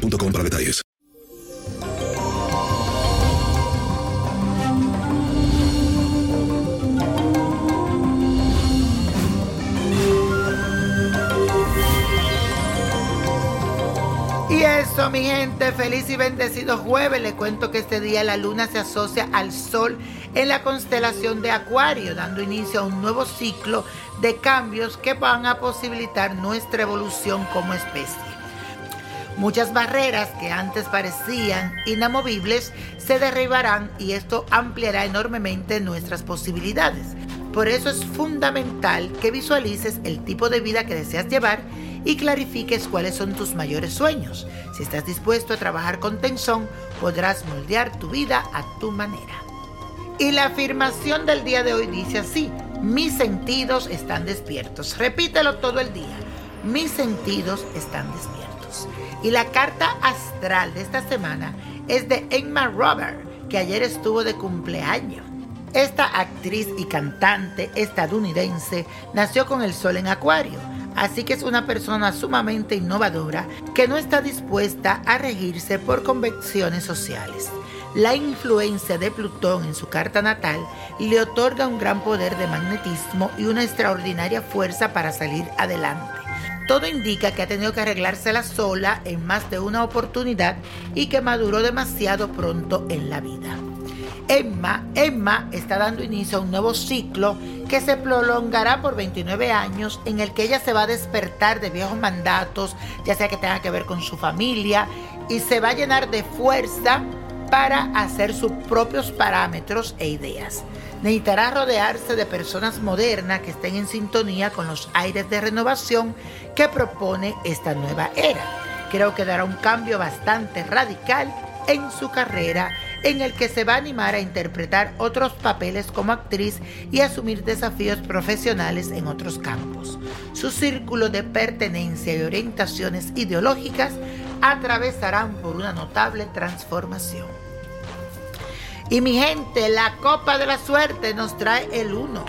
para detalles. Y eso, mi gente, feliz y bendecido jueves. Le cuento que este día la luna se asocia al sol en la constelación de Acuario, dando inicio a un nuevo ciclo de cambios que van a posibilitar nuestra evolución como especie. Muchas barreras que antes parecían inamovibles se derribarán y esto ampliará enormemente nuestras posibilidades. Por eso es fundamental que visualices el tipo de vida que deseas llevar y clarifiques cuáles son tus mayores sueños. Si estás dispuesto a trabajar con tensión, podrás moldear tu vida a tu manera. Y la afirmación del día de hoy dice así, mis sentidos están despiertos. Repítelo todo el día, mis sentidos están despiertos. Y la carta astral de esta semana es de Emma Robert, que ayer estuvo de cumpleaños. Esta actriz y cantante estadounidense nació con el sol en acuario, así que es una persona sumamente innovadora que no está dispuesta a regirse por convenciones sociales. La influencia de Plutón en su carta natal le otorga un gran poder de magnetismo y una extraordinaria fuerza para salir adelante. Todo indica que ha tenido que arreglársela sola en más de una oportunidad y que maduró demasiado pronto en la vida. Emma, Emma está dando inicio a un nuevo ciclo que se prolongará por 29 años en el que ella se va a despertar de viejos mandatos, ya sea que tenga que ver con su familia, y se va a llenar de fuerza para hacer sus propios parámetros e ideas. Necesitará rodearse de personas modernas que estén en sintonía con los aires de renovación que propone esta nueva era. Creo que dará un cambio bastante radical en su carrera en el que se va a animar a interpretar otros papeles como actriz y asumir desafíos profesionales en otros campos. Su círculo de pertenencia y orientaciones ideológicas atravesarán por una notable transformación. Y mi gente, la copa de la suerte nos trae el 1,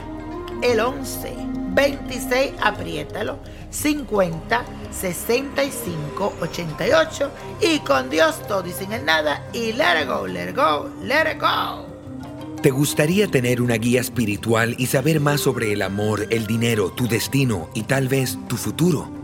el 11, 26, apriétalo, 50, 65, 88 y con Dios todo y sin el nada y let it go, let it go, let it go. ¿Te gustaría tener una guía espiritual y saber más sobre el amor, el dinero, tu destino y tal vez tu futuro?